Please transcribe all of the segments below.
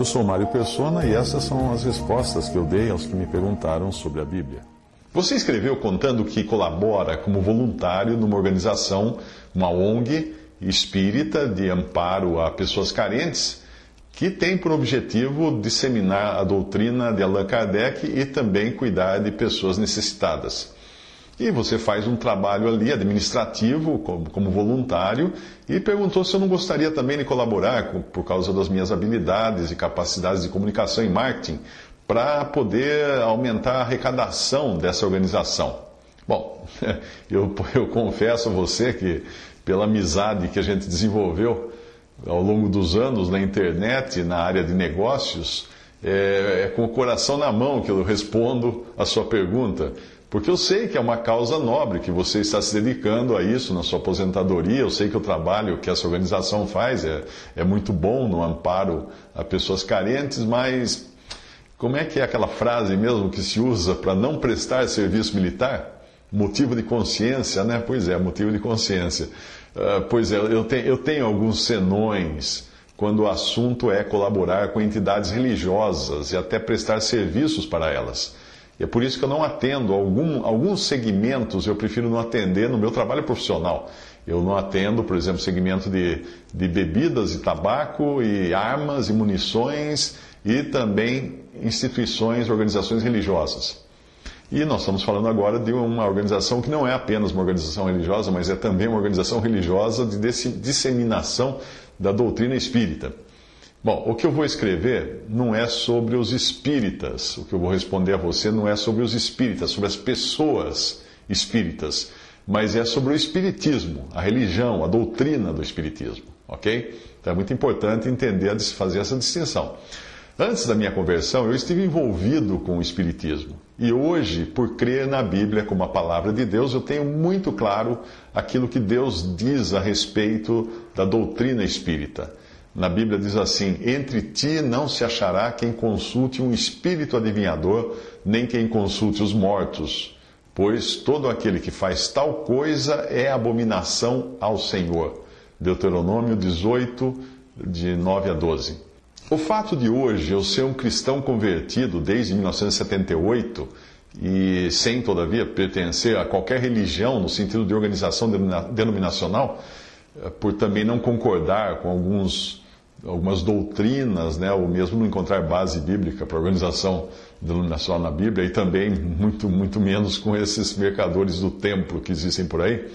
Eu sou Mário Persona e essas são as respostas que eu dei aos que me perguntaram sobre a Bíblia. Você escreveu contando que colabora como voluntário numa organização, uma ONG, espírita de amparo a pessoas carentes, que tem por objetivo disseminar a doutrina de Allan Kardec e também cuidar de pessoas necessitadas. E você faz um trabalho ali administrativo, como, voluntário, e perguntou se eu não gostaria também de colaborar, por causa das minhas habilidades e capacidades de comunicação e marketing, para poder aumentar a arrecadação dessa organização. Bom, eu, eu confesso a você que, pela amizade que a gente desenvolveu ao longo dos anos na internet, na área de negócios, é, é com o coração na mão que eu respondo a sua pergunta. Porque eu sei que é uma causa nobre, que você está se dedicando a isso na sua aposentadoria. Eu sei que o trabalho que essa organização faz é, é muito bom no amparo a pessoas carentes, mas como é que é aquela frase mesmo que se usa para não prestar serviço militar? Motivo de consciência, né? Pois é, motivo de consciência. Uh, pois é, eu tenho, eu tenho alguns senões quando o assunto é colaborar com entidades religiosas e até prestar serviços para elas. É por isso que eu não atendo algum, alguns segmentos, eu prefiro não atender no meu trabalho profissional. Eu não atendo, por exemplo, segmento de, de bebidas e tabaco, e armas e munições, e também instituições, organizações religiosas. E nós estamos falando agora de uma organização que não é apenas uma organização religiosa, mas é também uma organização religiosa de disseminação da doutrina espírita. Bom, o que eu vou escrever não é sobre os espíritas. O que eu vou responder a você não é sobre os espíritas, sobre as pessoas espíritas, mas é sobre o espiritismo, a religião, a doutrina do espiritismo, ok? Então é muito importante entender, fazer essa distinção. Antes da minha conversão, eu estive envolvido com o Espiritismo. E hoje, por crer na Bíblia como a palavra de Deus, eu tenho muito claro aquilo que Deus diz a respeito da doutrina espírita. Na Bíblia diz assim: Entre ti não se achará quem consulte um espírito adivinhador, nem quem consulte os mortos, pois todo aquele que faz tal coisa é abominação ao Senhor. Deuteronômio 18, de 9 a 12. O fato de hoje eu ser um cristão convertido desde 1978 e sem, todavia, pertencer a qualquer religião no sentido de organização denominacional, eh, por também não concordar com alguns algumas doutrinas, né, ou mesmo não encontrar base bíblica para a organização denominacional na Bíblia, e também muito, muito menos com esses mercadores do templo que existem por aí.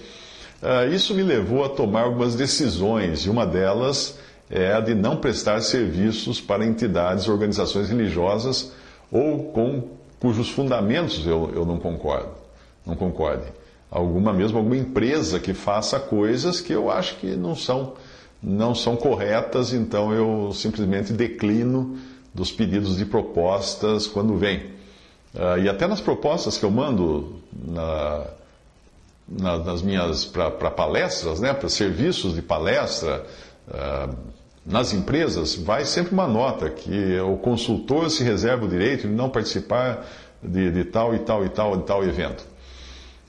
Uh, isso me levou a tomar algumas decisões, e uma delas é a de não prestar serviços para entidades, organizações religiosas ou com cujos fundamentos eu, eu não concordo, não concorde. Alguma mesmo alguma empresa que faça coisas que eu acho que não são não são corretas, então eu simplesmente declino dos pedidos de propostas quando vem. Uh, e até nas propostas que eu mando na, na, nas minhas para palestras, né, para serviços de palestra, uh, nas empresas, vai sempre uma nota que o consultor se reserva o direito de não participar de, de tal e tal e tal e tal evento.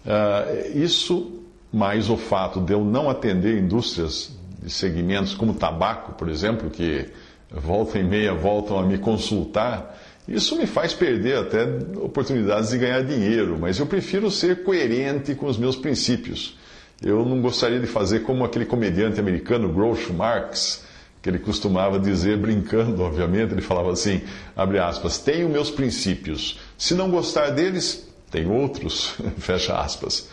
Uh, isso, mais o fato de eu não atender indústrias segmentos como tabaco, por exemplo, que volta e meia voltam a me consultar, isso me faz perder até oportunidades de ganhar dinheiro, mas eu prefiro ser coerente com os meus princípios. Eu não gostaria de fazer como aquele comediante americano Groucho Marx, que ele costumava dizer, brincando, obviamente, ele falava assim, abre aspas, tenho meus princípios, se não gostar deles, tem outros, fecha aspas.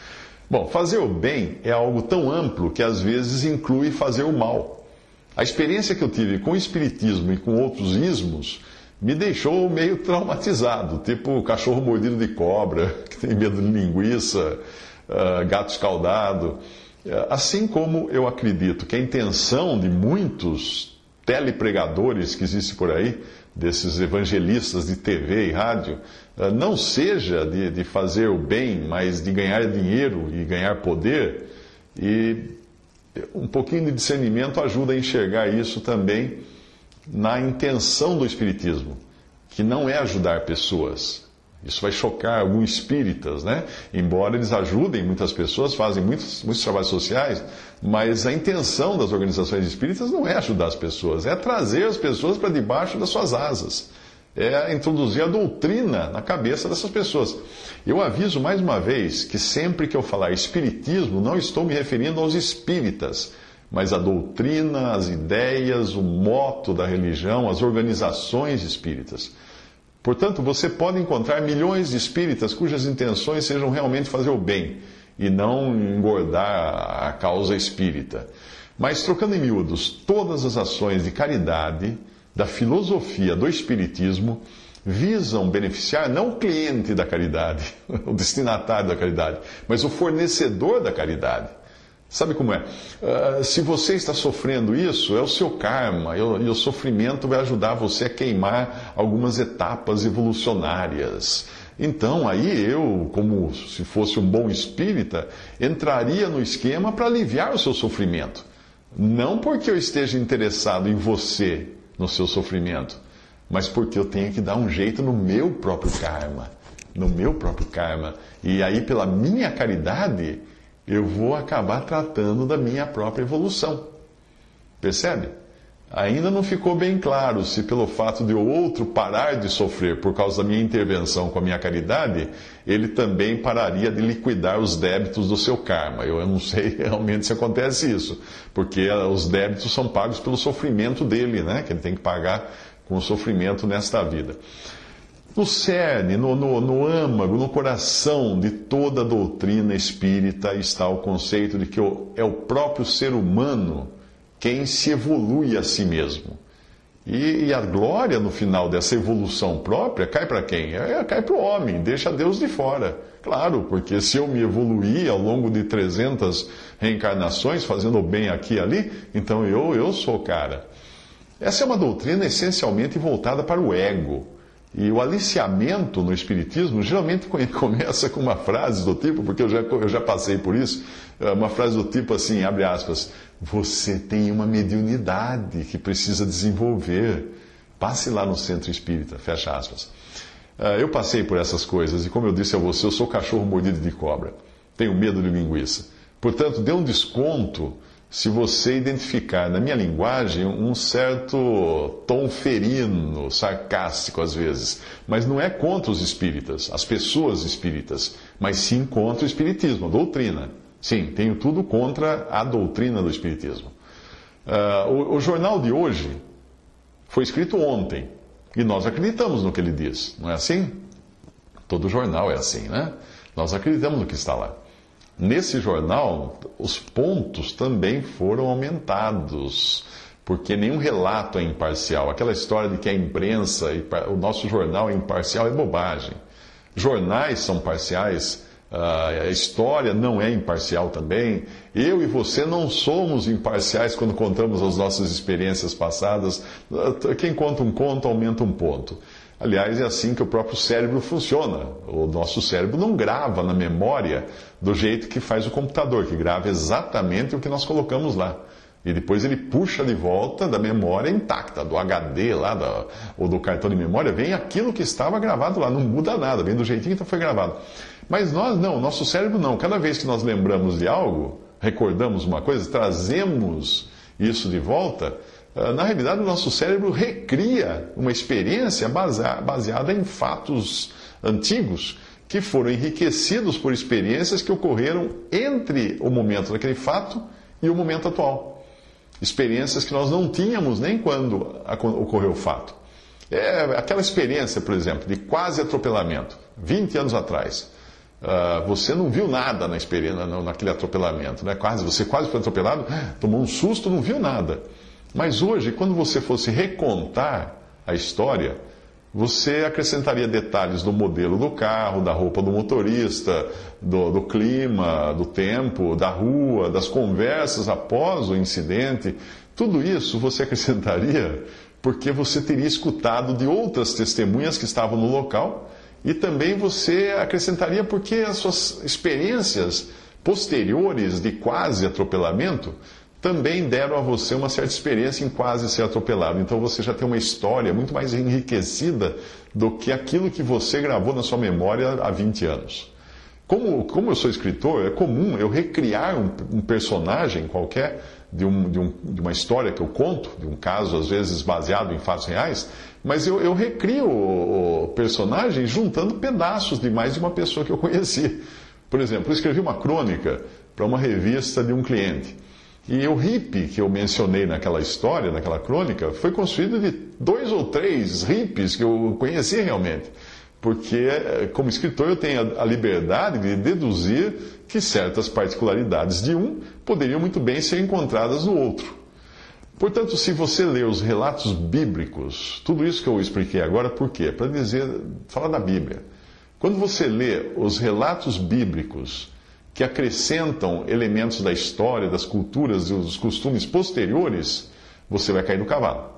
Bom, fazer o bem é algo tão amplo que às vezes inclui fazer o mal. A experiência que eu tive com o espiritismo e com outros ismos me deixou meio traumatizado, tipo cachorro mordido de cobra, que tem medo de linguiça, uh, gato escaldado. Assim como eu acredito que a intenção de muitos telepregadores que existem por aí, desses evangelistas de TV e rádio, não seja de, de fazer o bem, mas de ganhar dinheiro e ganhar poder, e um pouquinho de discernimento ajuda a enxergar isso também na intenção do Espiritismo, que não é ajudar pessoas, isso vai chocar alguns espíritas, né? Embora eles ajudem muitas pessoas, fazem muitos, muitos trabalhos sociais, mas a intenção das organizações espíritas não é ajudar as pessoas, é trazer as pessoas para debaixo das suas asas, é introduzir a doutrina na cabeça dessas pessoas. Eu aviso mais uma vez que sempre que eu falar espiritismo, não estou me referindo aos espíritas, mas a doutrina, as ideias, o moto da religião, as organizações espíritas. Portanto, você pode encontrar milhões de espíritas cujas intenções sejam realmente fazer o bem e não engordar a causa espírita. Mas, trocando em miúdos, todas as ações de caridade da filosofia do Espiritismo visam beneficiar não o cliente da caridade, o destinatário da caridade, mas o fornecedor da caridade. Sabe como é? Uh, se você está sofrendo isso, é o seu karma, e o, sofrimento vai ajudar você a queimar algumas etapas evolucionárias. Então, aí eu, como se fosse um bom espírita, entraria no esquema para aliviar o seu sofrimento. Não porque eu esteja interessado em você, no seu sofrimento, mas porque eu tenho que dar um jeito no meu próprio karma. No meu próprio karma. E aí, pela minha caridade eu vou acabar tratando da minha própria evolução. Percebe? Ainda não ficou bem claro se, pelo fato de o outro parar de sofrer por causa da minha intervenção com a minha caridade, ele também pararia de liquidar os débitos do seu karma. Eu não sei realmente se acontece isso, porque os débitos são pagos pelo sofrimento dele, né? Que ele tem que pagar com o sofrimento nesta vida. No cerne, no, no, no âmago, no coração de toda a doutrina espírita está o conceito de que é o próprio ser humano quem se evolui a si mesmo. E, e a glória no final dessa evolução própria cai para quem? É, cai para o homem, deixa Deus de fora. Claro, porque se eu me evoluir ao longo de 300 reencarnações, fazendo bem aqui e ali, então eu, eu sou o cara. Essa é uma doutrina essencialmente voltada para o ego e o aliciamento no Espiritismo geralmente começa com uma frase do tipo, porque eu já, eu já passei por isso, é uma frase do tipo assim, abre aspas, você tem uma mediunidade que precisa desenvolver. Passe lá no centro espírita, fecha aspas. É, eu passei por essas coisas e, como eu disse a você, eu sou cachorro mordido de cobra. Tenho medo de linguiça. Portanto, dê um desconto se você identificar na minha linguagem um certo tom ferino, sarcástico às vezes. Mas não é contra os espíritas, as pessoas espíritas, mas sim contra o espiritismo, a doutrina. Sim, tenho tudo contra a doutrina do espiritismo. Uh, o, o jornal de hoje foi escrito ontem e nós acreditamos no que ele diz, não é assim? Todo jornal é assim, né? Nós acreditamos no que está lá. Nesse jornal, os pontos também foram aumentados, porque nenhum relato é imparcial. Aquela história de que a imprensa, o nosso jornal é imparcial, é bobagem. Jornais são parciais, a história não é imparcial também. Eu e você não somos imparciais quando contamos as nossas experiências passadas. Quem conta um conto aumenta um ponto. Aliás, é assim que o próprio cérebro funciona. O nosso cérebro não grava na memória do jeito que faz o computador, que grava exatamente o que nós colocamos lá. E depois ele puxa de volta da memória intacta, do HD lá, ou do cartão de memória, vem aquilo que estava gravado lá, não muda nada, vem do jeitinho que foi gravado. Mas nós não, nosso cérebro não. Cada vez que nós lembramos de algo, recordamos uma coisa, trazemos isso de volta, na realidade, o nosso cérebro recria uma experiência baseada em fatos antigos que foram enriquecidos por experiências que ocorreram entre o momento daquele fato e o momento atual. Experiências que nós não tínhamos nem quando ocorreu o fato. É aquela experiência, por exemplo, de quase atropelamento, 20 anos atrás. Uh, você não viu nada na experiência, naquele atropelamento, né? Quase, você quase foi atropelado, tomou um susto, não viu nada. Mas hoje, quando você fosse recontar a história, você acrescentaria detalhes do modelo do carro, da roupa do motorista, do, do, clima, do tempo, da rua, das conversas após o incidente. Tudo isso você acrescentaria porque você teria escutado de outras testemunhas que estavam no local e também você acrescentaria porque as suas experiências posteriores de quase atropelamento também deram a você uma certa experiência em quase ser atropelado. Então você já tem uma história muito mais enriquecida do que aquilo que você gravou na sua memória há 20 anos. Como, como eu sou escritor, é comum eu recriar um, um personagem qualquer de, um, de, um, de, uma história que eu conto, de um caso às vezes baseado em fatos reais, mas eu, eu recrio o, o personagem juntando pedaços de mais de uma pessoa que eu conheci. Por exemplo, eu escrevi uma crônica para uma revista de um cliente. E o hippie que eu mencionei naquela história, naquela crônica, foi construído de dois ou três hippies que eu conheci realmente. Porque, como escritor, eu tenho a liberdade de deduzir que certas particularidades de um poderiam muito bem ser encontradas no outro. Portanto, se você ler os relatos bíblicos, tudo isso que eu expliquei agora, por quê? Para dizer, falar da Bíblia. Quando você lê os relatos bíblicos que acrescentam elementos da história, das culturas e dos costumes posteriores, você vai cair do cavalo.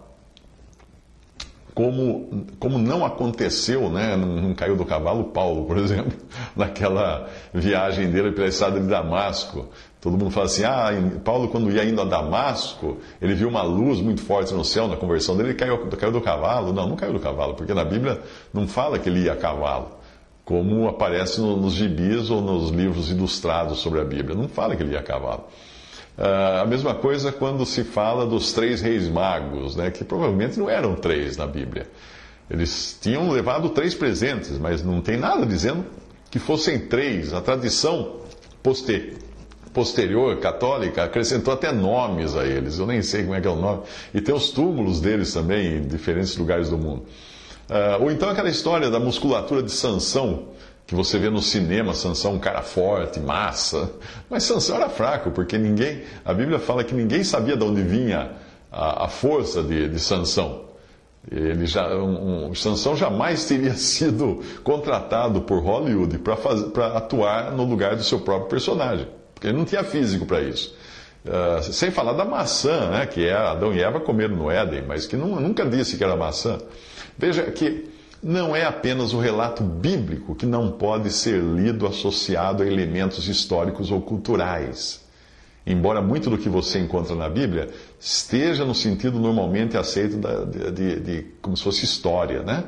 Como, como não aconteceu, né, não, caiu do cavalo Paulo, por exemplo, naquela viagem dele pela estrada de Damasco. Todo mundo fala assim: ah, Paulo, quando ia indo a Damasco, ele viu uma luz muito forte no céu na conversão dele, ele caiu, caiu do cavalo. Não, não caiu do cavalo, porque na Bíblia não fala que ele ia a cavalo como aparece nos gibis ou nos livros ilustrados sobre a Bíblia. Não fala que ele ia a cavalo. Uh, a mesma coisa quando se fala dos três reis magos, né, que provavelmente não eram três na Bíblia. Eles tinham levado três presentes, mas não tem nada dizendo que fossem três. A tradição poster, posterior católica acrescentou até nomes a eles. Eu nem sei como é que é o nome. E tem os túmulos deles também em diferentes lugares do mundo. Uh, ou então aquela história da musculatura de Sansão, que você vê no cinema, Sansão um cara forte, massa. Mas Sansão era fraco, porque ninguém. A Bíblia fala que ninguém sabia de onde vinha a, a força de, de Sansão. Ele já, um, um, Sansão jamais teria sido contratado por Hollywood para atuar no lugar do seu próprio personagem, porque ele não tinha físico para isso. Uh, sem falar da maçã, né, que é Adão e Eva comeram no Éden, mas que não, nunca disse que era maçã. Veja que não é apenas o relato bíblico que não pode ser lido associado a elementos históricos ou culturais. Embora muito do que você encontra na Bíblia esteja no sentido normalmente aceito da, de, de, de, como se fosse história, né?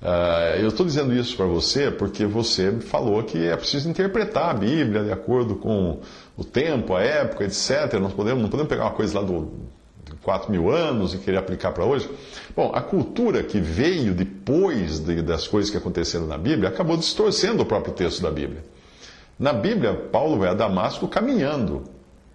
Uh, eu estou dizendo isso para você porque você falou que é preciso interpretar a Bíblia de acordo com o tempo, a época, etc. Nós podemos, não podemos pegar uma coisa lá do 4 mil anos e querer aplicar para hoje. Bom, a cultura que veio depois de, das coisas que aconteceram na Bíblia acabou distorcendo o próprio texto da Bíblia. Na Bíblia, Paulo vai a Damasco caminhando.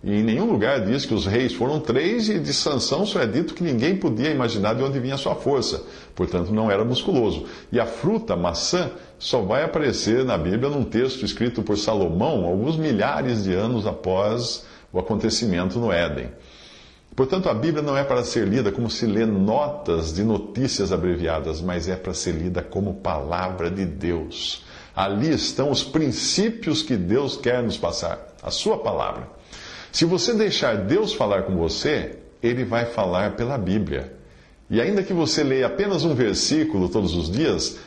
E em nenhum lugar diz que os reis foram três, e de Sansão só é dito que ninguém podia imaginar de onde vinha sua força. Portanto, não era musculoso. E a fruta, maçã, só vai aparecer na Bíblia num texto escrito por Salomão, alguns milhares de anos após o acontecimento no Éden. Portanto, a Bíblia não é para ser lida como se lê notas de notícias abreviadas, mas é para ser lida como palavra de Deus. Ali estão os princípios que Deus quer nos passar, a Sua palavra. Se você deixar Deus falar com você, Ele vai falar pela Bíblia. E ainda que você leia apenas um versículo todos os dias,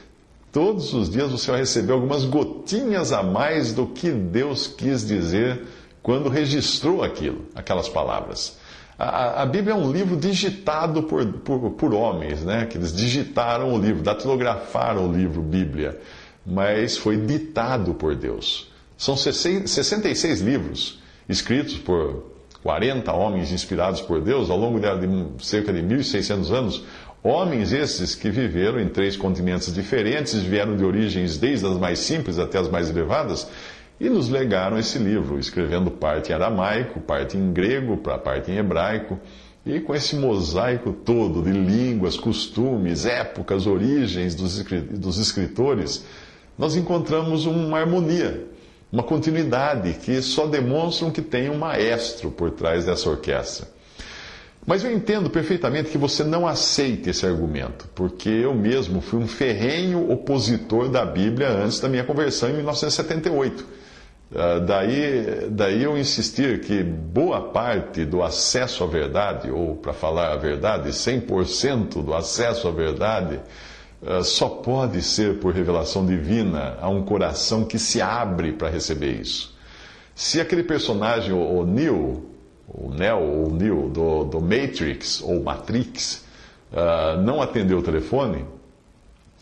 todos os dias você vai receber algumas gotinhas a mais do que Deus quis dizer quando registrou aquilo, aquelas palavras. A, a, Bíblia é um livro digitado por, por, por, homens, né? Que eles digitaram o livro, datilografaram o livro Bíblia, mas foi ditado por Deus. São 66 livros escritos por 40 homens inspirados por Deus ao longo de cerca de 1.600 anos. Homens esses que viveram em três continentes diferentes, vieram de origens desde as mais simples até as mais elevadas, e nos legaram esse livro, escrevendo parte em aramaico, parte em grego, para parte em hebraico, e com esse mosaico todo de línguas, costumes, épocas, origens dos escritores, nós encontramos uma harmonia, uma continuidade que só demonstram que tem um maestro por trás dessa orquestra. Mas eu entendo perfeitamente que você não aceite esse argumento, porque eu mesmo fui um ferrenho opositor da Bíblia antes da minha conversão em 1978. Uh, daí, daí eu insistir que boa parte do acesso à verdade, ou para falar a verdade, 100% do acesso à verdade, uh, só pode ser por revelação divina a um coração que se abre para receber isso. Se aquele personagem, o Neil, o Neo ou Neo do, do Matrix ou Matrix uh, não atendeu o telefone,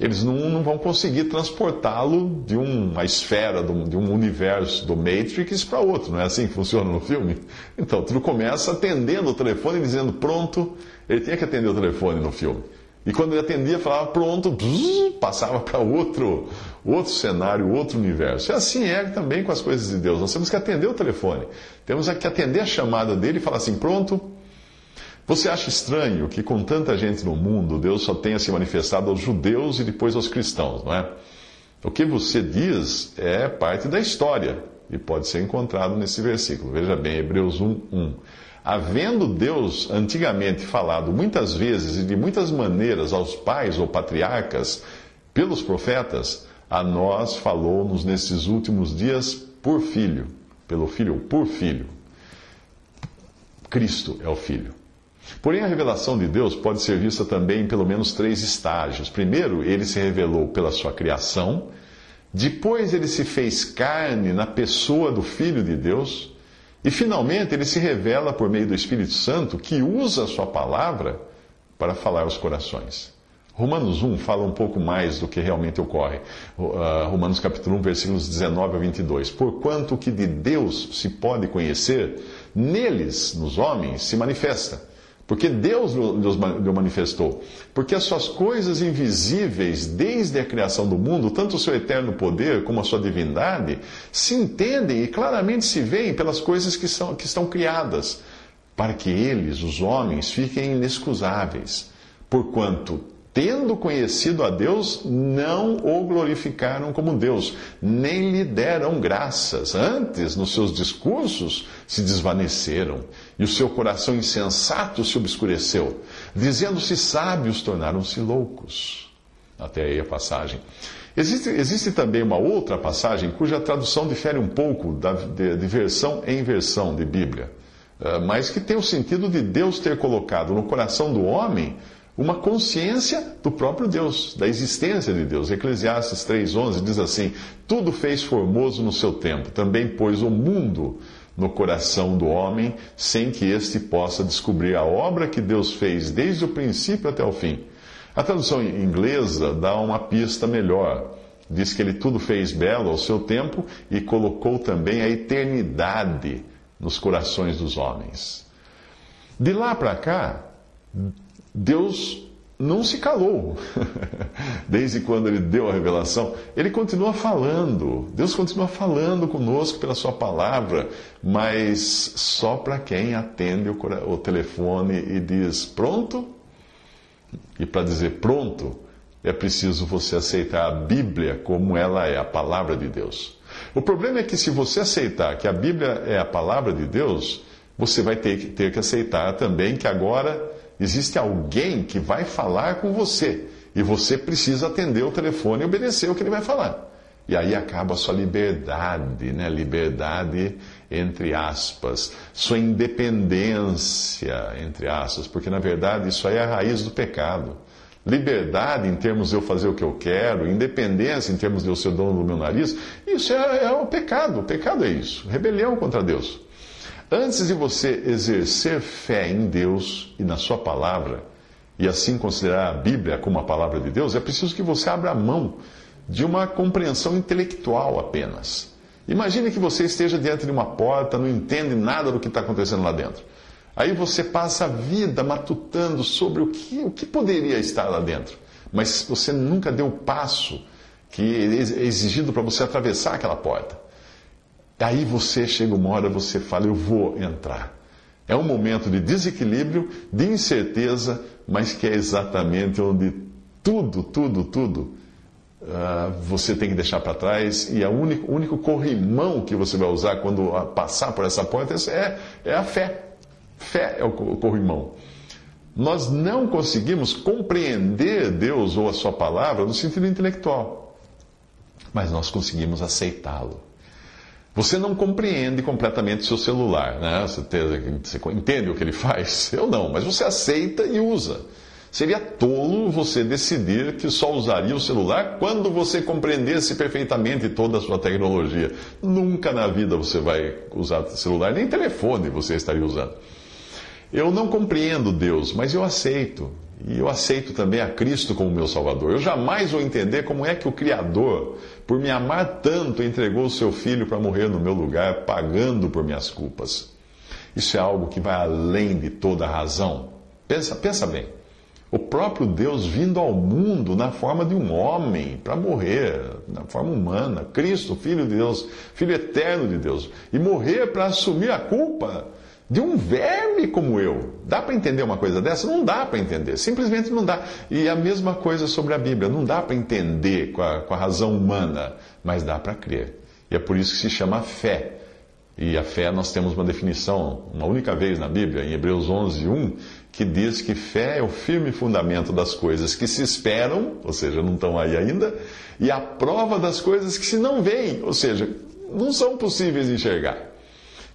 eles não, não vão conseguir transportá-lo de uma esfera, de um universo do Matrix para outro. Não é assim que funciona no filme? Então, tudo começa atendendo o telefone e dizendo pronto. Ele tinha que atender o telefone no filme. E quando ele atendia, falava pronto, passava para outro, outro cenário, outro universo. E assim é também com as coisas de Deus. Nós temos que atender o telefone. Temos que atender a chamada dele e falar assim: pronto. Você acha estranho que com tanta gente no mundo, Deus só tenha se manifestado aos judeus e depois aos cristãos, não é? O que você diz é parte da história e pode ser encontrado nesse versículo. Veja bem, Hebreus 1, 1. Havendo Deus antigamente falado muitas vezes e de muitas maneiras aos pais ou patriarcas pelos profetas, a nós falou-nos nesses últimos dias por filho, pelo filho ou por filho. Cristo é o filho. Porém, a revelação de Deus pode ser vista também em pelo menos três estágios. Primeiro, ele se revelou pela sua criação. Depois, ele se fez carne na pessoa do Filho de Deus. E finalmente ele se revela por meio do Espírito Santo, que usa a sua palavra para falar aos corações. Romanos 1 fala um pouco mais do que realmente ocorre. Uh, Romanos capítulo 1, versículos 19 a 22. Porquanto o que de Deus se pode conhecer, neles, nos homens, se manifesta porque Deus lhe manifestou. Porque as suas coisas invisíveis, desde a criação do mundo, tanto o seu eterno poder como a sua divindade, se entendem e claramente se veem pelas coisas que, são, que estão criadas, para que eles, os homens, fiquem inexcusáveis. Porquanto tendo conhecido a Deus, não o glorificaram como Deus, nem lhe deram graças. Antes, nos seus discursos, se desvaneceram, e o seu coração insensato se obscureceu. Dizendo-se sábios, tornaram-se loucos. Até aí a passagem. Existe, existe também uma outra passagem cuja tradução difere um pouco da, de, de versão em versão de Bíblia, eh, mas que tem o sentido de Deus ter colocado no coração do homem uma consciência do próprio Deus, da existência de Deus. Eclesiastes 3,11 diz assim: Tudo fez formoso no seu tempo, também pôs o mundo no coração do homem, sem que este possa descobrir a obra que Deus fez desde o princípio até o fim. A tradução inglesa dá uma pista melhor. Diz que ele tudo fez belo ao seu tempo e colocou também a eternidade nos corações dos homens. De lá para cá, Deus não se calou. Desde quando ele deu a revelação, ele continua falando. Deus continua falando conosco pela sua palavra, mas só para quem atende o telefone e diz pronto. E para dizer pronto, é preciso você aceitar a Bíblia como ela é, a palavra de Deus. O problema é que se você aceitar que a Bíblia é a palavra de Deus, você vai ter que, ter que aceitar também que agora Existe alguém que vai falar com você e você precisa atender o telefone e obedecer o que ele vai falar. E aí acaba a sua liberdade, né? Liberdade entre aspas, sua independência entre aspas, porque na verdade isso aí é a raiz do pecado. Liberdade em termos de eu fazer o que eu quero, independência em termos de eu ser dono do meu nariz, isso é, é o pecado. O pecado é isso, rebelião contra Deus. Antes de você exercer fé em Deus e na Sua palavra, e assim considerar a Bíblia como a palavra de Deus, é preciso que você abra mão de uma compreensão intelectual apenas. Imagine que você esteja diante de uma porta, não entende nada do que está acontecendo lá dentro. Aí você passa a vida matutando sobre o que, o que poderia estar lá dentro, mas você nunca deu o passo que é exigido para você atravessar aquela porta. Daí você chega uma hora, você fala, eu vou entrar. É um momento de desequilíbrio, de incerteza, mas que é exatamente onde tudo, tudo, tudo uh, você tem que deixar para trás e o único, único corrimão que você vai usar quando passar por essa porta é, é a fé. Fé é o corrimão. Nós não conseguimos compreender Deus ou a Sua palavra no sentido intelectual, mas nós conseguimos aceitá-lo. Você não compreende completamente seu celular, né? Você entende o que ele faz? Eu não, mas você aceita e usa. Seria tolo você decidir que só usaria o celular quando você compreendesse perfeitamente toda a sua tecnologia. Nunca na vida você vai usar celular, nem telefone você estaria usando. Eu não compreendo Deus, mas eu aceito. E eu aceito também a Cristo como meu Salvador. Eu jamais vou entender como é que o Criador, por me amar tanto, entregou o seu filho para morrer no meu lugar, pagando por minhas culpas. Isso é algo que vai além de toda razão. Pensa, pensa bem. O próprio Deus vindo ao mundo na forma de um homem para morrer, na forma humana, Cristo, Filho de Deus, Filho eterno de Deus, e morrer para assumir a culpa de um verme como eu. Dá para entender uma coisa dessa? Não dá para entender, simplesmente não dá. E a mesma coisa sobre a Bíblia, não dá para entender com a, com a razão humana, mas dá para crer. E é por isso que se chama fé. E a fé, nós temos uma definição, uma única vez na Bíblia, em Hebreus 11, 1, que diz que fé é o firme fundamento das coisas que se esperam, ou seja, não estão aí ainda, e a prova das coisas que se não veem, ou seja, não são possíveis enxergar.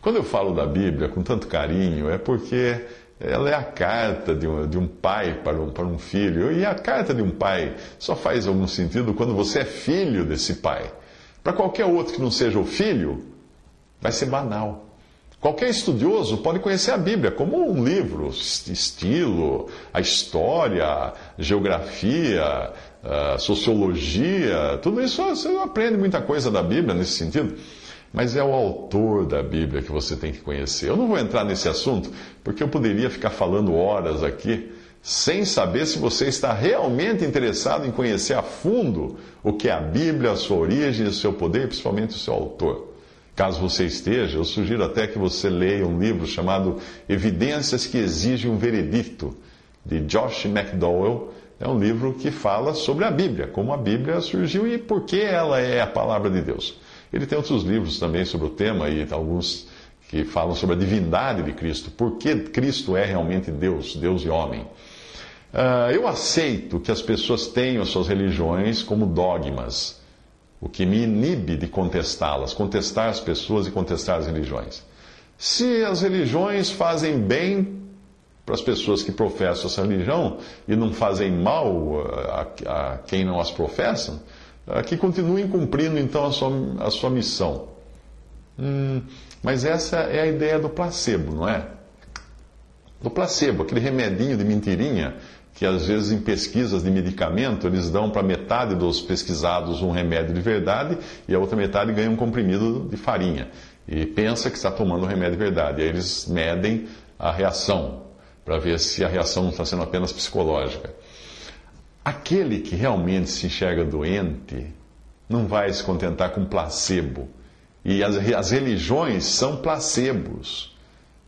Quando eu falo da Bíblia com tanto carinho, é porque ela é a carta de um, de um pai para um, para um filho, e a carta de um pai só faz algum sentido quando você é filho desse pai. Para qualquer outro que não seja o filho, vai ser banal. Qualquer estudioso pode conhecer a Bíblia como um livro, estilo, a história, geografia, sociologia, tudo isso você aprende muita coisa da Bíblia nesse sentido. Mas é o autor da Bíblia que você tem que conhecer. Eu não vou entrar nesse assunto, porque eu poderia ficar falando horas aqui, sem saber se você está realmente interessado em conhecer a fundo o que é a Bíblia, a sua origem, o seu poder e principalmente o seu autor. Caso você esteja, eu sugiro até que você leia um livro chamado Evidências que Exigem um Veredicto, de Josh McDowell. É um livro que fala sobre a Bíblia, como a Bíblia surgiu e por que ela é a palavra de Deus. Ele tem outros livros também sobre o tema e alguns que falam sobre a divindade de Cristo, por que Cristo é realmente Deus, Deus e homem. Uh, eu aceito que as pessoas tenham suas religiões como dogmas o que me inibe de contestá-las, contestar as pessoas e contestar as religiões. Se as religiões fazem bem para as pessoas que professam essa religião e não fazem mal a, a quem não as professa, que continuem cumprindo então a sua, a sua missão. Hum, mas essa é a ideia do placebo, não é? Do placebo, aquele remedinho de mentirinha que às vezes em pesquisas de medicamento eles dão para metade dos pesquisados um remédio de verdade e a outra metade ganha um comprimido de farinha. E pensa que está tomando um remédio de verdade. E aí eles medem a reação para ver se a reação não está sendo apenas psicológica. Aquele que realmente se enxerga doente não vai se contentar com placebo. E as, as religiões são placebos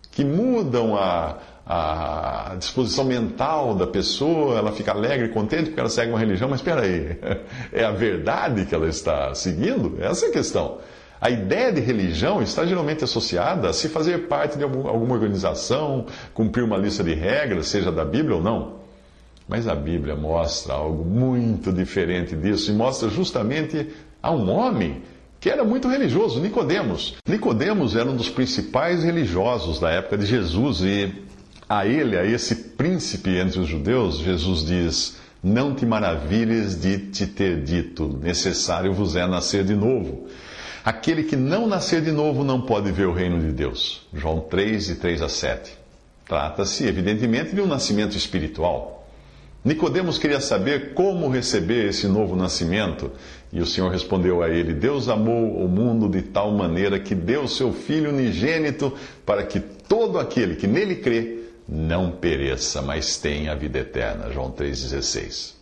que mudam a, a disposição mental da pessoa, ela fica alegre e contente porque ela segue uma religião, mas espera aí, é a verdade que ela está seguindo? Essa é a questão. A ideia de religião está geralmente associada a se fazer parte de alguma organização, cumprir uma lista de regras, seja da Bíblia ou não. Mas a Bíblia mostra algo muito diferente disso e mostra justamente a um homem que era muito religioso, Nicodemos. Nicodemos era um dos principais religiosos da época de Jesus e a ele, a esse príncipe entre os judeus, Jesus diz: Não te maravilhes de te ter dito, necessário vos é nascer de novo. Aquele que não nascer de novo não pode ver o reino de Deus. João 3, de 3 a 7. Trata-se, evidentemente, de um nascimento espiritual. Nicodemos queria saber como receber esse novo nascimento, e o Senhor respondeu a ele: Deus amou o mundo de tal maneira que deu seu filho unigênito para que todo aquele que nele crê não pereça, mas tenha a vida eterna. João 3,16.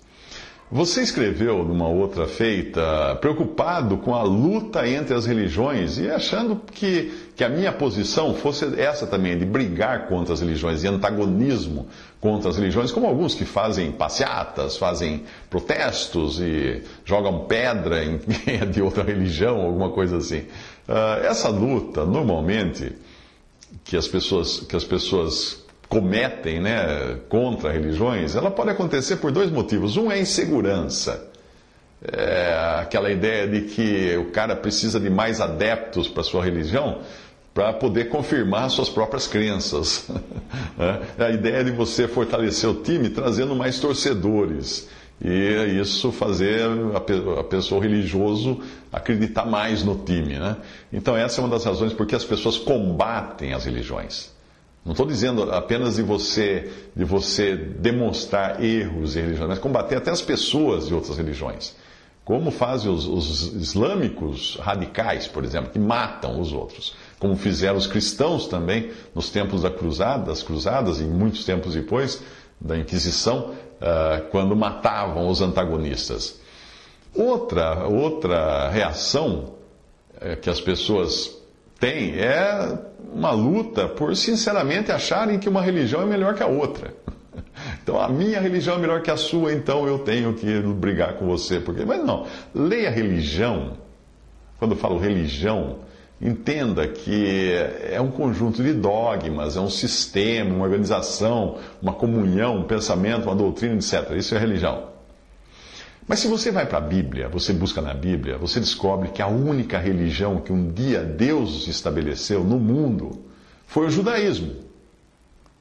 Você escreveu numa outra feita, preocupado com a luta entre as religiões e achando que, que a minha posição fosse essa também, de brigar contra as religiões, de antagonismo contra as religiões, como alguns que fazem passeatas, fazem protestos e jogam pedra em quem é de outra religião, alguma coisa assim. Uh, essa luta, normalmente, que as pessoas, que as pessoas cometem né, contra religiões, ela pode acontecer por dois motivos. Um é insegurança. É aquela ideia de que o cara precisa de mais adeptos para sua religião para poder confirmar suas próprias crenças. É a ideia de você fortalecer o time trazendo mais torcedores. E isso fazer a pessoa religioso acreditar mais no time. Né? Então, essa é uma das razões por que as pessoas combatem as religiões. Não estou dizendo apenas de você, de você demonstrar erros em religiões, mas combater até as pessoas de outras religiões. Como fazem os, os islâmicos radicais, por exemplo, que matam os outros. Como fizeram os cristãos também nos tempos da cruzada, das cruzadas e muitos tempos depois da Inquisição, uh, quando matavam os antagonistas. Outra, outra reação uh, que as pessoas têm é uma luta por sinceramente acharem que uma religião é melhor que a outra. Então a minha religião é melhor que a sua, então eu tenho que brigar com você. Porque... Mas não, leia religião. Quando eu falo religião, entenda que é um conjunto de dogmas, é um sistema, uma organização, uma comunhão, um pensamento, uma doutrina, etc. Isso é religião. Mas se você vai para a Bíblia, você busca na Bíblia, você descobre que a única religião que um dia Deus estabeleceu no mundo foi o judaísmo.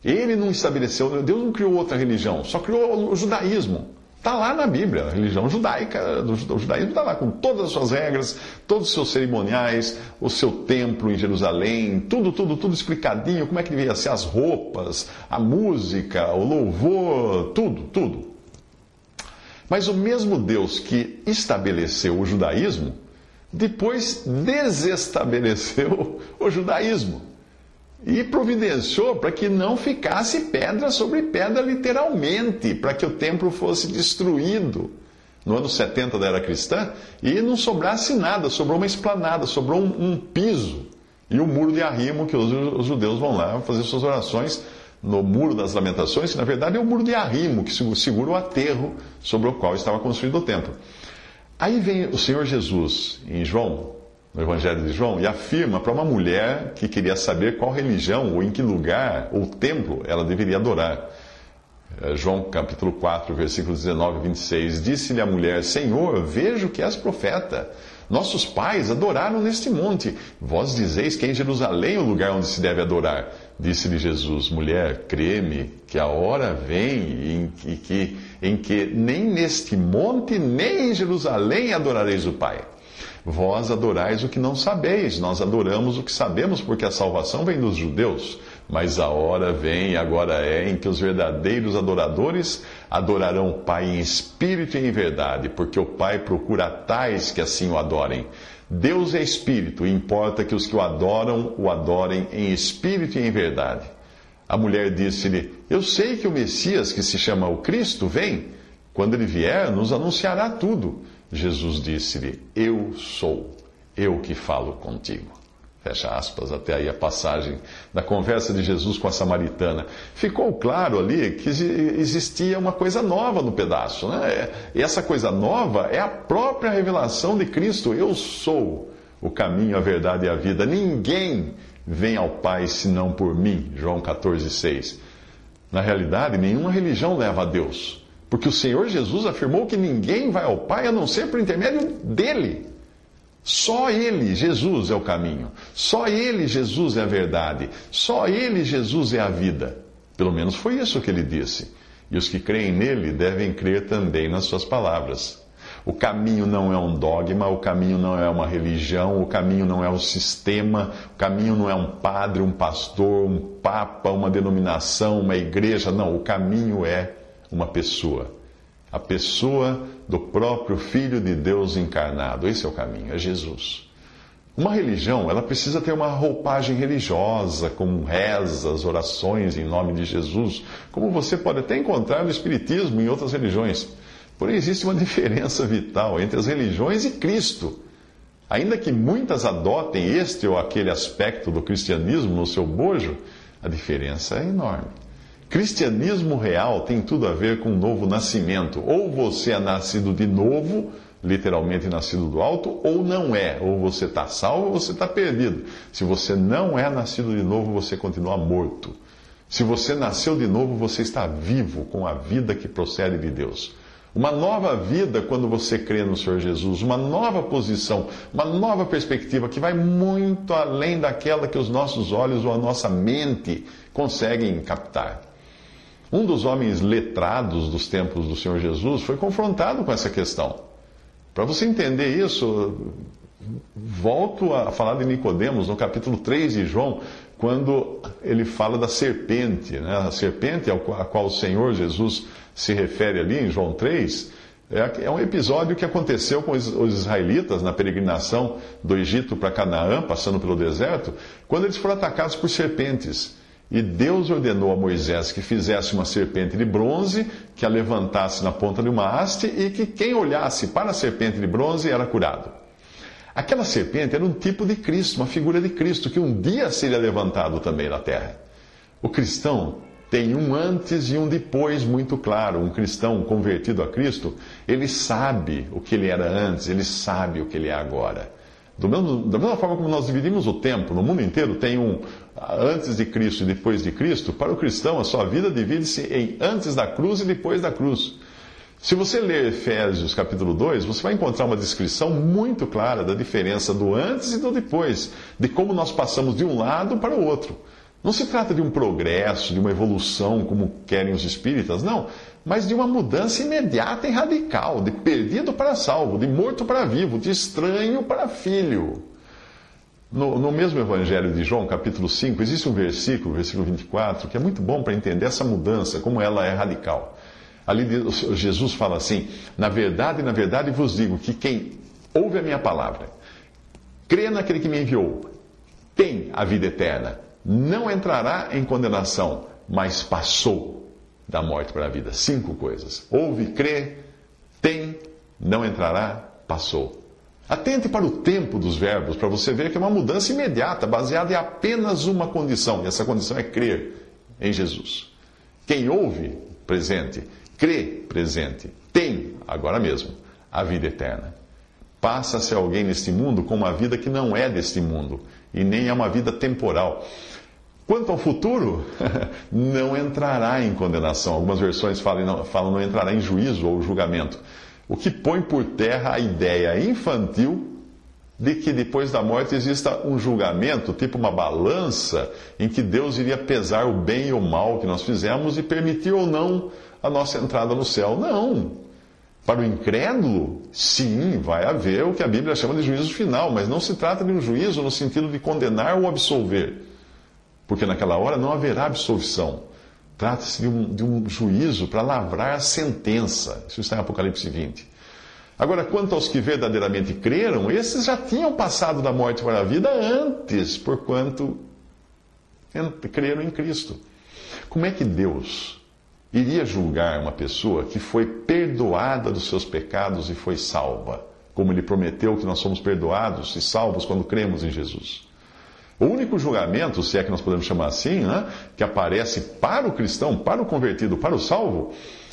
Ele não estabeleceu, Deus não criou outra religião, só criou o judaísmo. Está lá na Bíblia, a religião judaica, o judaísmo está lá com todas as suas regras, todos os seus cerimoniais, o seu templo em Jerusalém, tudo, tudo, tudo explicadinho, como é que devia ser as roupas, a música, o louvor, tudo, tudo. Mas o mesmo Deus que estabeleceu o judaísmo, depois desestabeleceu o judaísmo e providenciou para que não ficasse pedra sobre pedra, literalmente, para que o templo fosse destruído no ano 70 da era cristã e não sobrasse nada, sobrou uma esplanada, sobrou um, um piso e o muro de arrimo que os, os judeus vão lá fazer suas orações no Muro das Lamentações, que na verdade é o Muro de Arrimo, que segura o aterro sobre o qual estava construído o templo. Aí vem o Senhor Jesus, em João, no Evangelho de João, e afirma para uma mulher que queria saber qual religião ou em que lugar ou templo ela deveria adorar. É, João capítulo 4, versículos 19 e 26. Disse-lhe a mulher: Senhor, vejo que és profeta. Nossos pais adoraram neste monte. Vós dizeis que é em Jerusalém o lugar onde se deve adorar. Disse-lhe Jesus: Mulher, creme que a hora vem em que, em que nem neste monte, nem em Jerusalém adorareis o Pai. Vós adorais o que não sabeis, nós adoramos o que sabemos, porque a salvação vem dos judeus. Mas a hora vem, e agora é, em que os verdadeiros adoradores adorarão o Pai em espírito e em verdade, porque o Pai procura tais que assim o adorem. Deus é espírito e importa que os que o adoram o adorem em espírito e em verdade. A mulher disse-lhe: Eu sei que o Messias, que se chama o Cristo, vem. Quando ele vier, nos anunciará tudo. Jesus disse-lhe: Eu sou, eu que falo contigo. Fecha aspas, até aí a passagem da conversa de Jesus com a samaritana. Ficou claro ali que existia uma coisa nova no pedaço. Né? E essa coisa nova é a própria revelação de Cristo. Eu sou o caminho, a verdade e a vida. Ninguém vem ao Pai senão por mim. João 14, 6. Na realidade, nenhuma religião leva a Deus. Porque o Senhor Jesus afirmou que ninguém vai ao Pai a não ser por intermédio dele. Só Ele, Jesus, é o caminho. Só Ele, Jesus, é a verdade. Só Ele, Jesus, é a vida. Pelo menos foi isso que ele disse. E os que creem nele devem crer também nas suas palavras. O caminho não é um dogma, o caminho não é uma religião, o caminho não é um sistema, o caminho não é um padre, um pastor, um papa, uma denominação, uma igreja. Não, o caminho é uma pessoa a pessoa do próprio Filho de Deus encarnado. Esse é o caminho, é Jesus. Uma religião, ela precisa ter uma roupagem religiosa, com rezas, orações em nome de Jesus, como você pode até encontrar no Espiritismo e em outras religiões. Porém, existe uma diferença vital entre as religiões e Cristo. Ainda que muitas adotem este ou aquele aspecto do cristianismo no seu bojo, a diferença é enorme. Cristianismo real tem tudo a ver com um novo nascimento. Ou você é nascido de novo literalmente nascido do alto, ou não é. Ou você está salvo ou você está perdido. Se você não é nascido de novo, você continua morto. Se você nasceu de novo, você está vivo com a vida que procede de Deus. Uma nova vida quando você crê no Senhor Jesus, uma nova posição, uma nova perspectiva que vai muito além daquela que os nossos olhos ou a nossa mente conseguem captar. Um dos homens letrados dos tempos do Senhor Jesus foi confrontado com essa questão. Para você entender isso, volto a falar de Nicodemos no capítulo 3 de João, quando ele fala da serpente, né? a serpente a qual o Senhor Jesus se refere ali em João 3, é, é um episódio que aconteceu com os israelitas na peregrinação do Egito para Canaã, passando pelo deserto, quando eles foram atacados por serpentes. E Deus ordenou a Moisés que fizesse uma serpente de bronze, que a levantasse na ponta de uma haste e que quem olhasse para a serpente de bronze era curado. Aquela serpente era um tipo de Cristo, uma figura de Cristo, que um dia seria levantado também na terra. O cristão tem um antes e um depois muito claro. Um cristão convertido a Cristo, ele sabe o que ele era antes, ele sabe o que ele é agora. Mesmo, da mesma forma como nós dividimos o tempo, no mundo inteiro tem um antes de Cristo e depois de Cristo, para o cristão a sua vida divide-se em antes da cruz e depois da cruz. Se você ler Efésios capítulo 2, você vai encontrar uma descrição muito clara da diferença do antes e do depois, de como nós passamos de um lado para o outro. Não se trata de um progresso, de uma evolução, como querem os espíritas, não, mas de uma mudança imediata e radical, de perdido para salvo, de morto para vivo, de estranho para filho. No, no, mesmo Evangelho de João, capítulo 5, existe um versículo, versículo 24, que é muito bom para entender essa mudança, como ela é radical. Ali Jesus fala assim: Na verdade, na verdade vos digo que quem ouve a minha palavra, crê naquele que me enviou, tem a vida eterna não entrará em condenação, mas passou da morte para a vida. Cinco coisas. Ouve, crê, tem, não entrará, passou. Atente para o tempo dos verbos, para você ver que é uma mudança imediata, baseada em apenas uma condição, e essa condição é crer em Jesus. Quem ouve, presente, crê, presente, tem, agora mesmo, a vida eterna. Passa-se alguém neste mundo com uma vida que não é deste mundo, e nem é uma vida temporal. Quanto ao futuro, não entrará em condenação. Algumas versões falam falam não entrará em juízo ou julgamento. O que põe por terra a ideia infantil de que depois da morte exista um julgamento, tipo uma balança, em que Deus iria pesar o bem e o mal que nós fizemos e permitir ou não a nossa entrada no céu. Não. Para o incrédulo, sim, vai haver o que a Bíblia chama de juízo final, mas não se trata de um juízo no sentido de condenar ou absolver porque naquela hora não haverá absolvição. Trata-se de, um, de um, juízo para lavrar a sentença. Isso está em Apocalipse 20. Agora, quanto aos que verdadeiramente creram, esses já tinham passado da morte para a vida antes, porquanto creram em Cristo. Como é que Deus iria julgar uma pessoa que foi perdoada dos seus pecados e foi salva? Como ele prometeu que nós somos perdoados e salvos quando cremos em Jesus. O único julgamento, se é que nós podemos chamar assim, né, que aparece para o cristão, para o convertido, para o salvo,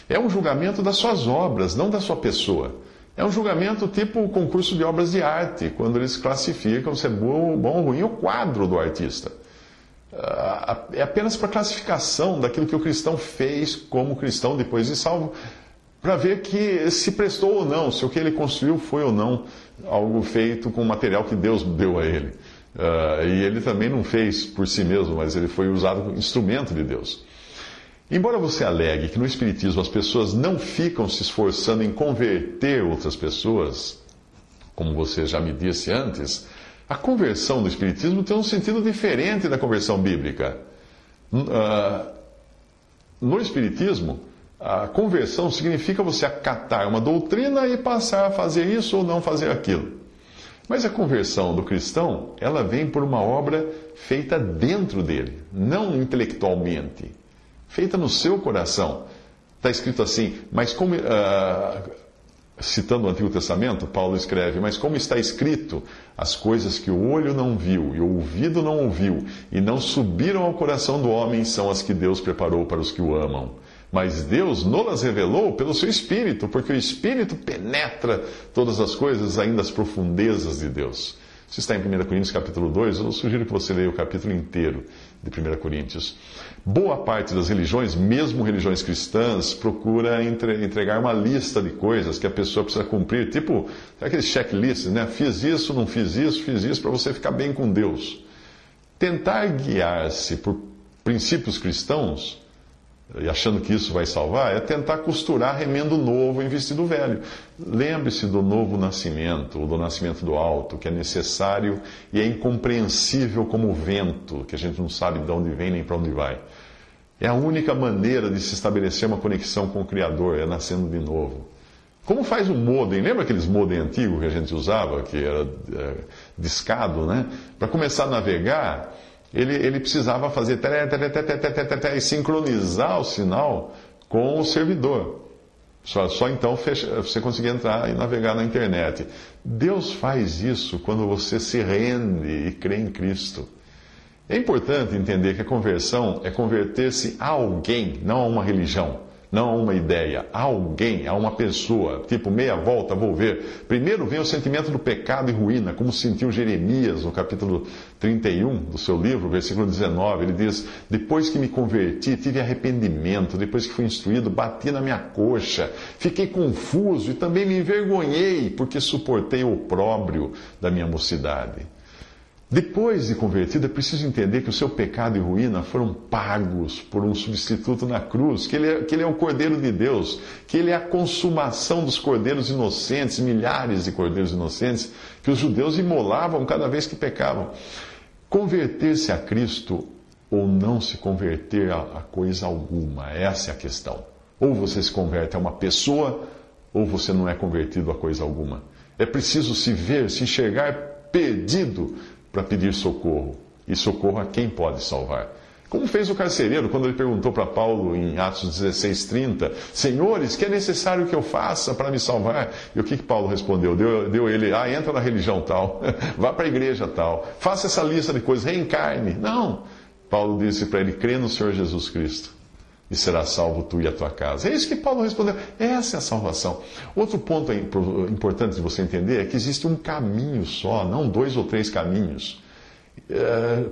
é um julgamento das suas obras, não da sua pessoa. É um julgamento tipo o concurso de obras de arte, quando eles classificam se é bom, bom ou ruim o quadro do artista. Ah, é apenas para classificação daquilo que o cristão fez como cristão depois de salvo, para ver que se prestou ou não, se o que ele construiu foi ou não algo feito com o material que Deus deu a ele. Uh, e ele também não fez por si mesmo, mas ele foi usado como instrumento de Deus. Embora você alegue que no Espiritismo as pessoas não ficam se esforçando em converter outras pessoas, como você já me disse antes, a conversão do Espiritismo tem um sentido diferente da conversão bíblica. Uh, no Espiritismo, a conversão significa você acatar uma doutrina e passar a fazer isso ou não fazer aquilo. Mas a conversão do cristão, ela vem por uma obra feita dentro dele, não intelectualmente, feita no seu coração. Está escrito assim, mas como. Uh, citando o Antigo Testamento, Paulo escreve: Mas como está escrito, as coisas que o olho não viu e o ouvido não ouviu e não subiram ao coração do homem são as que Deus preparou para os que o amam. Mas Deus nolas revelou pelo seu Espírito, porque o Espírito penetra todas as coisas, ainda as profundezas de Deus. Se está em 1 Coríntios capítulo 2, eu sugiro que você leia o capítulo inteiro de 1 Coríntios. Boa parte das religiões, mesmo religiões cristãs, procura entregar uma lista de coisas que a pessoa precisa cumprir, tipo aqueles checklists, né? Fiz isso, não fiz isso, fiz isso, para você ficar bem com Deus. Tentar guiar-se por princípios cristãos e achando que isso vai salvar, é tentar costurar remendo novo em vestido velho. Lembre-se do novo nascimento, ou do nascimento do alto, que é necessário e é incompreensível como o vento, que a gente não sabe de onde vem nem para onde vai. É a única maneira de se estabelecer uma conexão com o Criador, é nascendo de novo. Como faz o modem? Lembra aqueles modem antigos que a gente usava, que era é, discado, né? Para começar a navegar, ele, ele precisava fazer e sincronizar o sinal com o servidor. Só, só então fecha, você conseguia entrar e navegar na internet. Deus faz isso quando você se rende e crê em Cristo. É importante entender que a conversão é converter-se a alguém, não a uma religião não a uma ideia, a alguém, a uma pessoa, tipo meia volta, vou ver. Primeiro vem o sentimento do pecado e ruína, como sentiu Jeremias no capítulo 31 do seu livro, versículo 19. Ele diz: Depois que me converti, tive arrependimento, depois que fui instruído, bati na minha coxa, fiquei confuso e também me envergonhei, porque suportei o opróbrio da minha mocidade. Depois de convertido, é preciso entender que o seu pecado e ruína foram pagos por um substituto na cruz, que ele, é, que ele é o Cordeiro de Deus, que ele é a consumação dos cordeiros inocentes, milhares de cordeiros inocentes, que os judeus imolavam cada vez que pecavam. Converter-se a Cristo ou não se converter a, a coisa alguma, essa é a questão. Ou você se converte a uma pessoa, ou você não é convertido a coisa alguma. É preciso se ver, se enxergar perdido para pedir socorro, e socorro a quem pode salvar. Como fez o carcereiro quando ele perguntou para Paulo em Atos 16:30, Senhores, que é necessário que eu faça para me salvar? E o que, que Paulo respondeu? Deu, deu ele, ah, entra na religião tal, vá para a igreja tal, faça essa lista de coisas, reencarne. Não. Paulo disse para ele, crê no Senhor Jesus Cristo e será salvo tu e a tua casa. É isso que Paulo respondeu. Essa é a salvação. Outro ponto importante de você entender é que existe um caminho só, não dois ou três caminhos. É,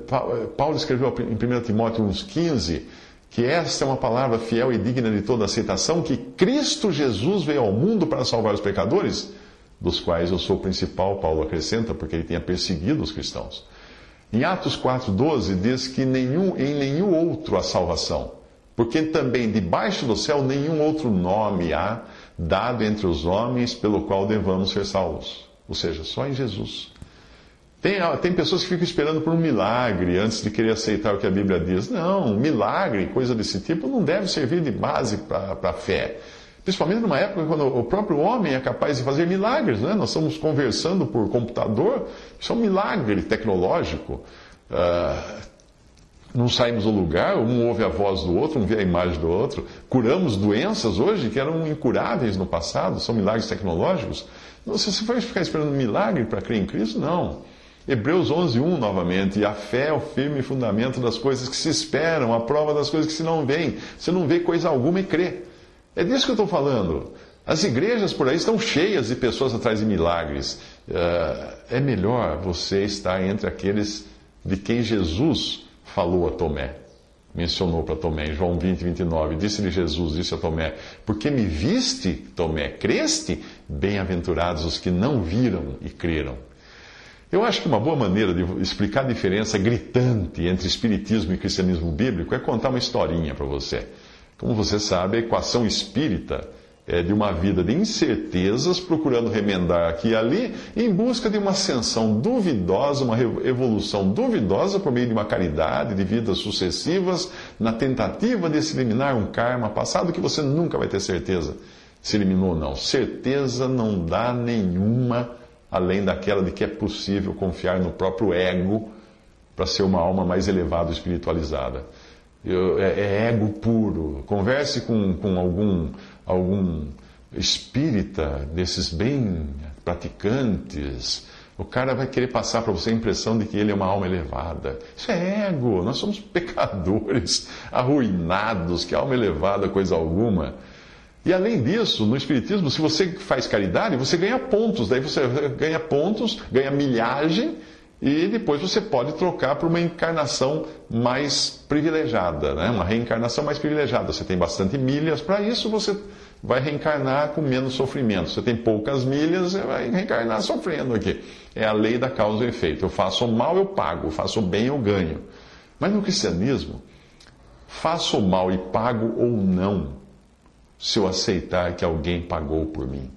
Paulo escreveu em 1 Timóteo uns 15 que esta é uma palavra fiel e digna de toda aceitação, que Cristo Jesus veio ao mundo para salvar os pecadores, dos quais eu sou o principal, Paulo acrescenta, porque ele tinha perseguido os cristãos. Em Atos 4,12 diz que nenhum, em nenhum outro há salvação porque também debaixo do céu nenhum outro nome há dado entre os homens pelo qual devamos ser salvos. Ou seja, só em Jesus. Tem, tem pessoas que ficam esperando por um milagre antes de querer aceitar o que a Bíblia diz. Não, milagre, coisa desse tipo, não deve servir de base para a fé. Principalmente numa época quando o próprio homem é capaz de fazer milagres. Né? Nós estamos conversando por computador, isso é um milagre tecnológico. Uh, não saímos do lugar, um ouve a voz do outro, um vê a imagem do outro. Curamos doenças hoje que eram incuráveis no passado, são milagres tecnológicos. Você for ficar esperando um milagre para crer em Cristo, não. Hebreus 11:1 novamente, e a fé é o firme fundamento das coisas que se esperam, a prova das coisas que se não veem. Você não vê coisa alguma e crê. É disso que eu estou falando. As igrejas por aí estão cheias de pessoas atrás de milagres. Eh, é melhor você estar entre aqueles de quem Jesus falou a Tomé, mencionou para Tomé, em João 20, 29, disse-lhe Jesus, disse a Tomé, porque me viste, Tomé, creste? Bem-aventurados os que não viram e creram. Eu acho que uma boa maneira de explicar a diferença gritante entre espiritismo e cristianismo bíblico é contar uma historinha para você. Como você sabe, a equação espírita é, de uma vida de incertezas, procurando remendar aqui e ali, em busca de uma ascensão duvidosa, uma evolução duvidosa por meio de uma caridade, de vidas sucessivas, na tentativa de se eliminar um karma passado que você nunca vai ter certeza se eliminou ou não. Certeza não dá nenhuma, além daquela de que é possível confiar no próprio ego para ser uma alma mais elevada, espiritualizada. Eu, é, é, ego puro. Converse com, com algum algum espírita desses bem praticantes, O cara vai querer passar para você a impressão de que ele é uma alma elevada. Isso é ego. Nós somos pecadores, arruinados. Que alma elevada, coisa alguma. E além disso, no Espiritismo, se você faz caridade, você ganha pontos. Daí você ganha pontos, ganha milhagem, e depois você pode trocar por uma encarnação mais privilegiada, né? uma reencarnação mais privilegiada. Você tem bastante milhas, para isso você vai reencarnar com menos sofrimento. Você tem poucas milhas, você vai reencarnar sofrendo aqui. É a lei da causa e efeito. Eu faço mal, eu pago. Faço bem, eu ganho. Mas no cristianismo, faço mal e pago ou não, se eu aceitar que alguém pagou por mim.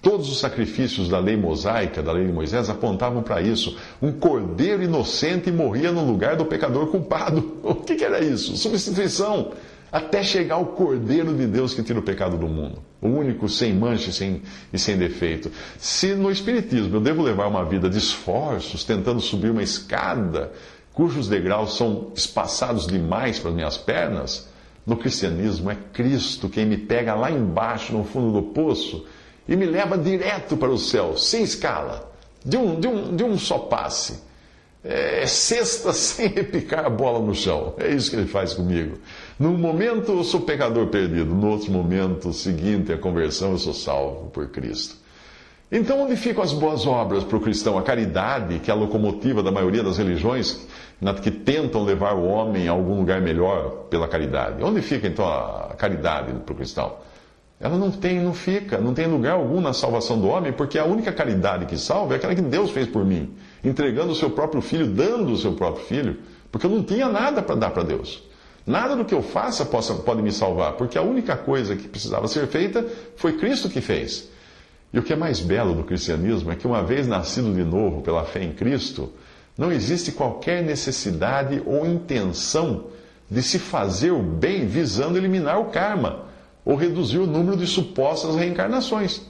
Todos os sacrifícios da lei mosaica, da lei de Moisés, apontavam para isso. Um cordeiro inocente morria no lugar do pecador culpado. O que, que era isso? Substituição até chegar o Cordeiro de Deus que tira o pecado do mundo. O único sem mancha sem, e sem defeito. Se no Espiritismo eu devo levar uma vida de esforços, tentando subir uma escada, cujos degraus são espaçados demais para as minhas pernas, no cristianismo é Cristo quem me pega lá embaixo, no fundo do poço, e me leva direto para o céu, sem escala, de um, de um, de um só passe. É, é cesta sem repicar a bola no chão. É isso que ele faz comigo. Num momento eu sou pecador perdido, no outro momento seguinte a conversão eu sou salvo por Cristo. Então, onde ficam as boas obras para o cristão? A caridade, que é a locomotiva da maioria das religiões, que tentam levar o homem a algum lugar melhor pela caridade. Onde fica então a caridade para o cristão? Ela não tem, não fica, não tem lugar algum na salvação do homem, porque a única caridade que salva é aquela que Deus fez por mim, entregando o seu próprio filho, dando o seu próprio filho, porque eu não tinha nada para dar para Deus. Nada do que eu faça possa, pode me salvar, porque a única coisa que precisava ser feita foi Cristo que fez. E o que é mais belo do cristianismo é que, uma vez nascido de novo pela fé em Cristo, não existe qualquer necessidade ou intenção de se fazer o bem visando eliminar o karma ou reduzir o número de supostas reencarnações.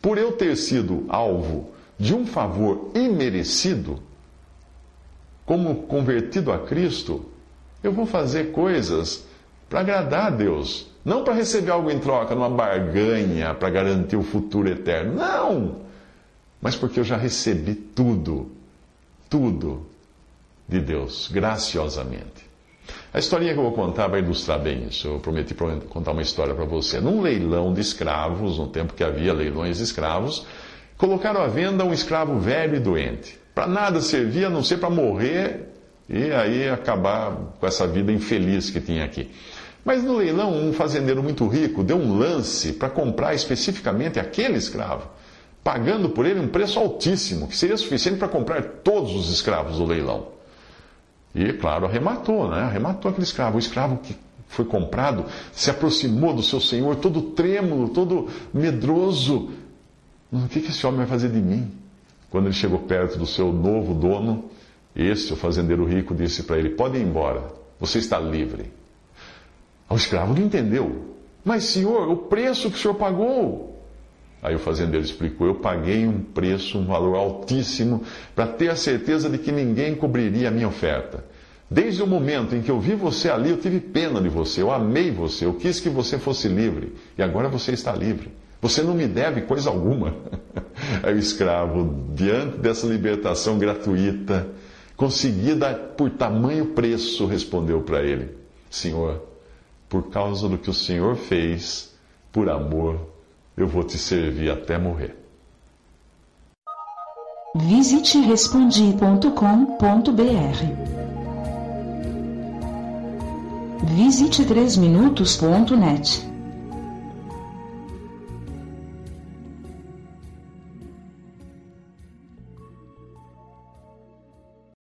Por eu ter sido alvo de um favor imerecido, como convertido a Cristo, eu vou fazer coisas para agradar a Deus. Não para receber algo em troca, numa barganha, para garantir o futuro eterno. Não! Mas porque eu já recebi tudo, tudo de Deus, graciosamente. A historinha que eu vou contar vai ilustrar bem isso. Eu prometi contar uma história para você. Num leilão de escravos, no tempo que havia leilões de escravos, colocaram à venda um escravo velho e doente. Para nada servia a não ser para morrer e aí acabar com essa vida infeliz que tinha aqui. Mas no leilão, um fazendeiro muito rico deu um lance para comprar especificamente aquele escravo, pagando por ele um preço altíssimo, que seria suficiente para comprar todos os escravos do leilão. E, claro, arrematou, né? Arrematou aquele escravo. O escravo que foi comprado se aproximou do seu senhor, todo trêmulo, todo medroso. O que esse homem vai fazer de mim? Quando ele chegou perto do seu novo dono, esse, o fazendeiro rico, disse para ele: Pode ir embora, você está livre. O escravo não entendeu. Mas, senhor, o preço que o senhor pagou. Aí o fazendeiro explicou: Eu paguei um preço, um valor altíssimo, para ter a certeza de que ninguém cobriria a minha oferta. Desde o momento em que eu vi você ali, eu tive pena de você, eu amei você, eu quis que você fosse livre. E agora você está livre. Você não me deve coisa alguma. Aí o escravo, diante dessa libertação gratuita, conseguida por tamanho preço, respondeu para ele: Senhor, por causa do que o Senhor fez, por amor, eu vou te servir até morrer. Visite respondi.com.br. Visite 3minutos.net.